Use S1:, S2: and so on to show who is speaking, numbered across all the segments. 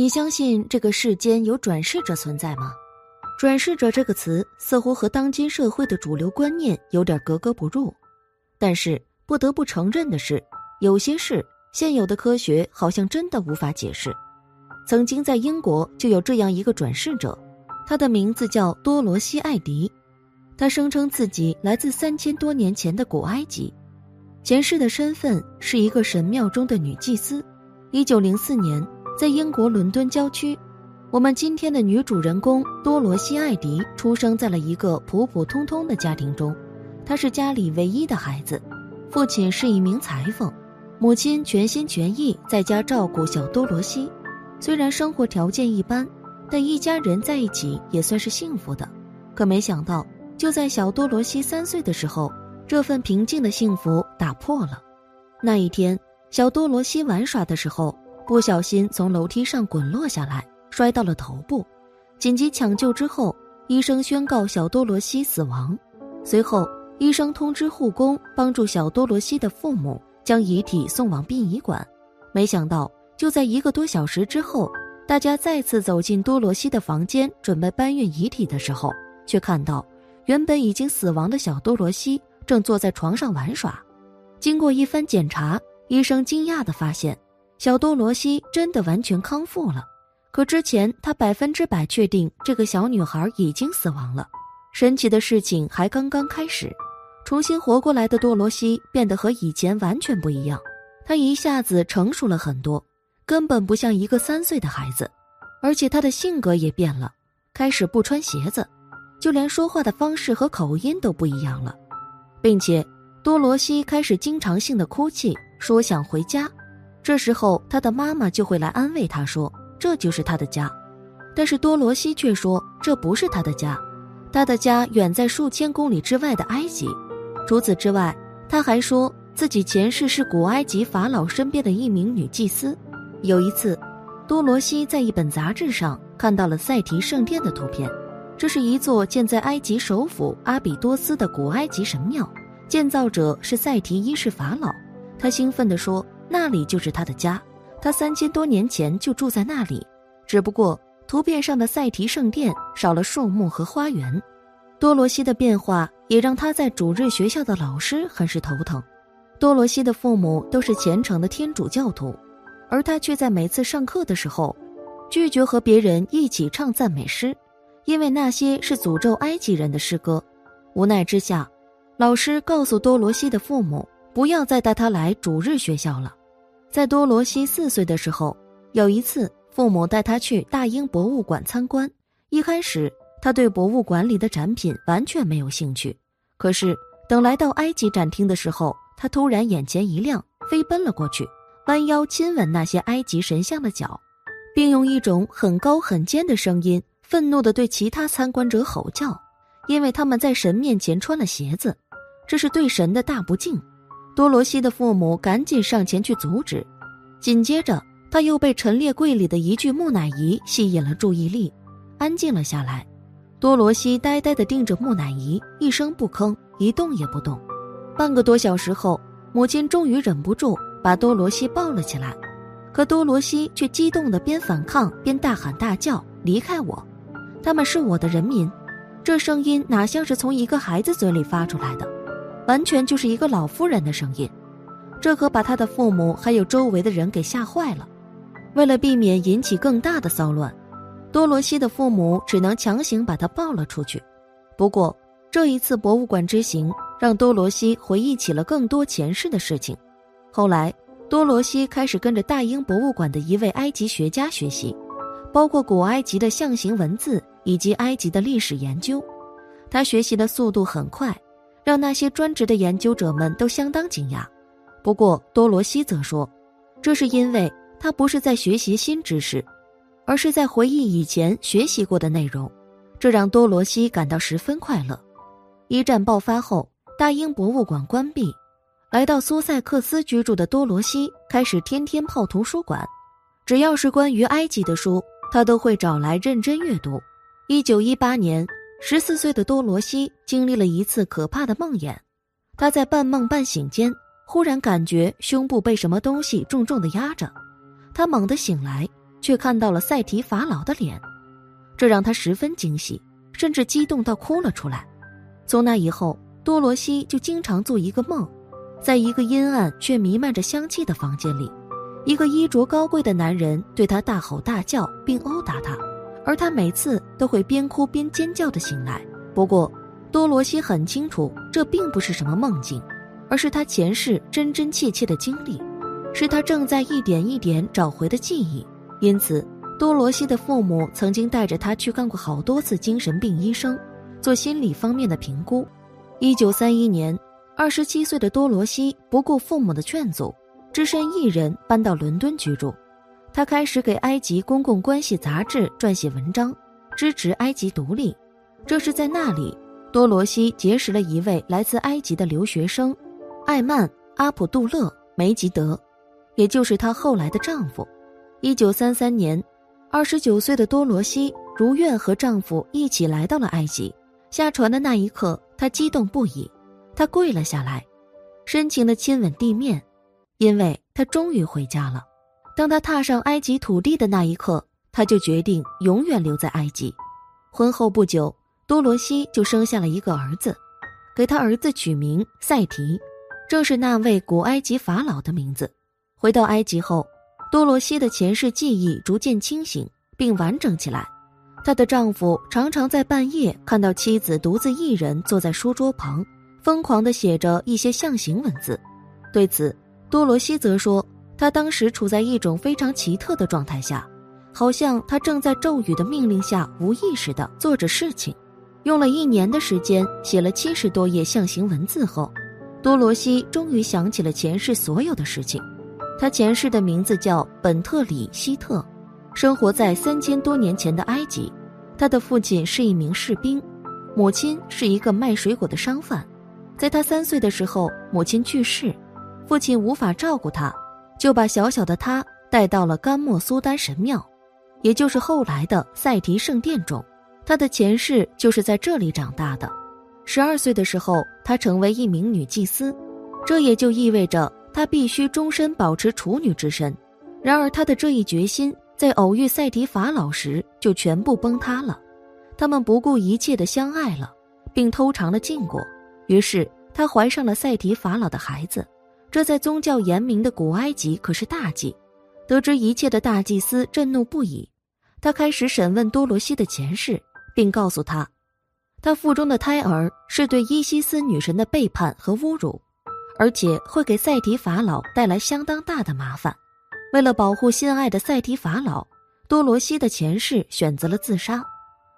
S1: 你相信这个世间有转世者存在吗？转世者这个词似乎和当今社会的主流观念有点格格不入。但是不得不承认的是，有些事现有的科学好像真的无法解释。曾经在英国就有这样一个转世者，他的名字叫多罗西·艾迪，他声称自己来自三千多年前的古埃及，前世的身份是一个神庙中的女祭司。一九零四年。在英国伦敦郊区，我们今天的女主人公多罗西·艾迪出生在了一个普普通通的家庭中。她是家里唯一的孩子，父亲是一名裁缝，母亲全心全意在家照顾小多罗西。虽然生活条件一般，但一家人在一起也算是幸福的。可没想到，就在小多罗西三岁的时候，这份平静的幸福打破了。那一天，小多罗西玩耍的时候。不小心从楼梯上滚落下来，摔到了头部。紧急抢救之后，医生宣告小多罗西死亡。随后，医生通知护工帮助小多罗西的父母将遗体送往殡仪馆。没想到，就在一个多小时之后，大家再次走进多罗西的房间准备搬运遗体的时候，却看到原本已经死亡的小多罗西正坐在床上玩耍。经过一番检查，医生惊讶地发现。小多罗西真的完全康复了，可之前他百分之百确定这个小女孩已经死亡了。神奇的事情还刚刚开始，重新活过来的多罗西变得和以前完全不一样，她一下子成熟了很多，根本不像一个三岁的孩子，而且她的性格也变了，开始不穿鞋子，就连说话的方式和口音都不一样了，并且多罗西开始经常性的哭泣，说想回家。这时候，他的妈妈就会来安慰他说：“这就是他的家。”但是多罗西却说：“这不是他的家，他的家远在数千公里之外的埃及。”除此之外，他还说自己前世是古埃及法老身边的一名女祭司。有一次，多罗西在一本杂志上看到了赛提圣殿的图片，这是一座建在埃及首府阿比多斯的古埃及神庙，建造者是赛提一世法老。他兴奋地说。那里就是他的家，他三千多年前就住在那里，只不过图片上的赛提圣殿少了树木和花园。多罗西的变化也让他在主日学校的老师很是头疼。多罗西的父母都是虔诚的天主教徒，而他却在每次上课的时候，拒绝和别人一起唱赞美诗，因为那些是诅咒埃及人的诗歌。无奈之下，老师告诉多罗西的父母，不要再带他来主日学校了。在多罗西四岁的时候，有一次，父母带他去大英博物馆参观。一开始，他对博物馆里的展品完全没有兴趣。可是，等来到埃及展厅的时候，他突然眼前一亮，飞奔了过去，弯腰亲吻那些埃及神像的脚，并用一种很高很尖的声音，愤怒地对其他参观者吼叫，因为他们在神面前穿了鞋子，这是对神的大不敬。多罗西的父母赶紧上前去阻止，紧接着他又被陈列柜里的一具木乃伊吸引了注意力，安静了下来。多罗西呆呆地盯着木乃伊，一声不吭，一动也不动。半个多小时后，母亲终于忍不住把多罗西抱了起来，可多罗西却激动地边反抗边大喊大叫：“离开我！他们是我的人民！”这声音哪像是从一个孩子嘴里发出来的？完全就是一个老妇人的声音，这可把他的父母还有周围的人给吓坏了。为了避免引起更大的骚乱，多罗西的父母只能强行把他抱了出去。不过这一次博物馆之行让多罗西回忆起了更多前世的事情。后来，多罗西开始跟着大英博物馆的一位埃及学家学习，包括古埃及的象形文字以及埃及的历史研究。他学习的速度很快。让那些专职的研究者们都相当惊讶，不过多罗西则说，这是因为他不是在学习新知识，而是在回忆以前学习过的内容，这让多罗西感到十分快乐。一战爆发后，大英博物馆关闭，来到苏塞克斯居住的多罗西开始天天泡图书馆，只要是关于埃及的书，他都会找来认真阅读。一九一八年。十四岁的多罗西经历了一次可怕的梦魇，他在半梦半醒间，忽然感觉胸部被什么东西重重的压着，他猛地醒来，却看到了赛提法老的脸，这让他十分惊喜，甚至激动到哭了出来。从那以后，多罗西就经常做一个梦，在一个阴暗却弥漫着香气的房间里，一个衣着高贵的男人对他大吼大叫并殴打他，而他每次都会边哭边尖叫的醒来。不过，多罗西很清楚，这并不是什么梦境，而是他前世真真切切的经历。是他正在一点一点找回的记忆，因此多罗西的父母曾经带着他去看过好多次精神病医生，做心理方面的评估。一九三一年，二十七岁的多罗西不顾父母的劝阻，只身一人搬到伦敦居住。他开始给埃及公共关系杂志撰写文章，支持埃及独立。这是在那里，多罗西结识了一位来自埃及的留学生，艾曼·阿卜杜勒·梅吉德。也就是她后来的丈夫。一九三三年，二十九岁的多罗西如愿和丈夫一起来到了埃及。下船的那一刻，她激动不已，她跪了下来，深情地亲吻地面，因为她终于回家了。当他踏上埃及土地的那一刻，他就决定永远留在埃及。婚后不久，多罗西就生下了一个儿子，给他儿子取名赛提，正是那位古埃及法老的名字。回到埃及后，多罗西的前世记忆逐渐清醒并完整起来。她的丈夫常常在半夜看到妻子独自一人坐在书桌旁，疯狂地写着一些象形文字。对此，多罗西则说，他当时处在一种非常奇特的状态下，好像他正在咒语的命令下无意识地做着事情。用了一年的时间写了七十多页象形文字后，多罗西终于想起了前世所有的事情。他前世的名字叫本特里希特，生活在三千多年前的埃及。他的父亲是一名士兵，母亲是一个卖水果的商贩。在他三岁的时候，母亲去世，父亲无法照顾他，就把小小的他带到了甘莫苏丹神庙，也就是后来的赛提圣殿中。他的前世就是在这里长大的。十二岁的时候，他成为一名女祭司，这也就意味着。她必须终身保持处女之身，然而她的这一决心在偶遇赛提法老时就全部崩塌了。他们不顾一切的相爱了，并偷尝了禁果，于是她怀上了赛提法老的孩子。这在宗教严明的古埃及可是大忌。得知一切的大祭司震怒不已，他开始审问多罗西的前世，并告诉他，他腹中的胎儿是对伊西斯女神的背叛和侮辱。而且会给赛提法老带来相当大的麻烦。为了保护心爱的赛提法老，多罗西的前世选择了自杀。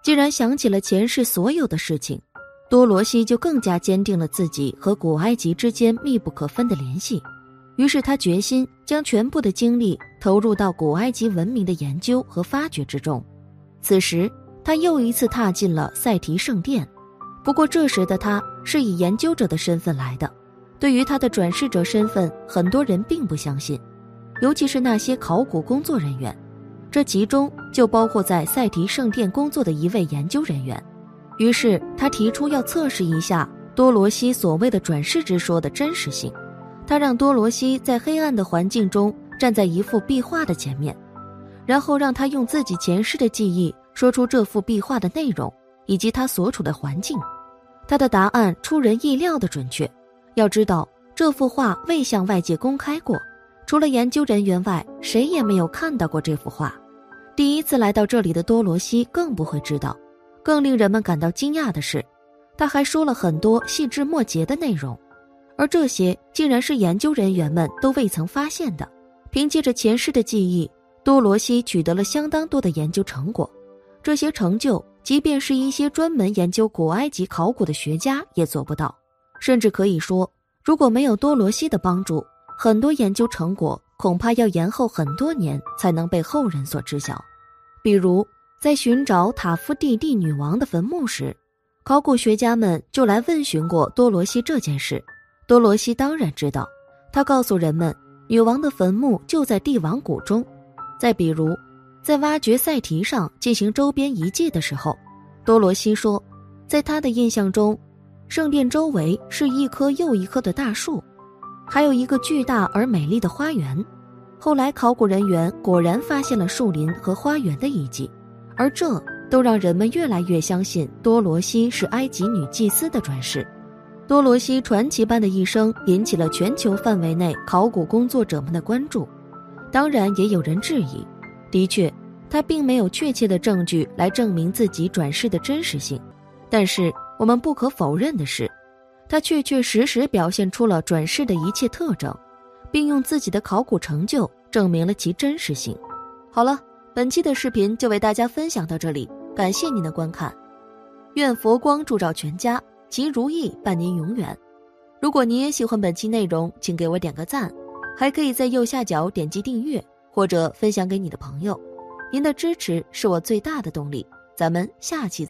S1: 既然想起了前世所有的事情，多罗西就更加坚定了自己和古埃及之间密不可分的联系。于是他决心将全部的精力投入到古埃及文明的研究和发掘之中。此时，他又一次踏进了赛提圣殿。不过这时的他是以研究者的身份来的。对于他的转世者身份，很多人并不相信，尤其是那些考古工作人员，这其中就包括在赛提圣殿工作的一位研究人员。于是他提出要测试一下多罗西所谓的转世之说的真实性。他让多罗西在黑暗的环境中站在一幅壁画的前面，然后让他用自己前世的记忆说出这幅壁画的内容以及他所处的环境。他的答案出人意料的准确。要知道，这幅画未向外界公开过，除了研究人员外，谁也没有看到过这幅画。第一次来到这里的多罗西更不会知道。更令人们感到惊讶的是，他还说了很多细枝末节的内容，而这些竟然是研究人员们都未曾发现的。凭借着前世的记忆，多罗西取得了相当多的研究成果。这些成就，即便是一些专门研究古埃及考古的学家也做不到。甚至可以说，如果没有多罗西的帮助，很多研究成果恐怕要延后很多年才能被后人所知晓。比如，在寻找塔夫蒂蒂女王的坟墓时，考古学家们就来问询过多罗西这件事。多罗西当然知道，他告诉人们，女王的坟墓就在帝王谷中。再比如，在挖掘赛提上进行周边遗迹的时候，多罗西说，在他的印象中。圣殿周围是一棵又一棵的大树，还有一个巨大而美丽的花园。后来考古人员果然发现了树林和花园的遗迹，而这都让人们越来越相信多罗西是埃及女祭司的转世。多罗西传奇般的一生引起了全球范围内考古工作者们的关注，当然也有人质疑，的确，他并没有确切的证据来证明自己转世的真实性，但是我们不可否认的是，他确确实实表现出了转世的一切特征。并用自己的考古成就证明了其真实性。好了，本期的视频就为大家分享到这里，感谢您的观看。愿佛光照照全家，吉如意伴您永远。如果您也喜欢本期内容，请给我点个赞，还可以在右下角点击订阅或者分享给你的朋友。您的支持是我最大的动力。咱们下期。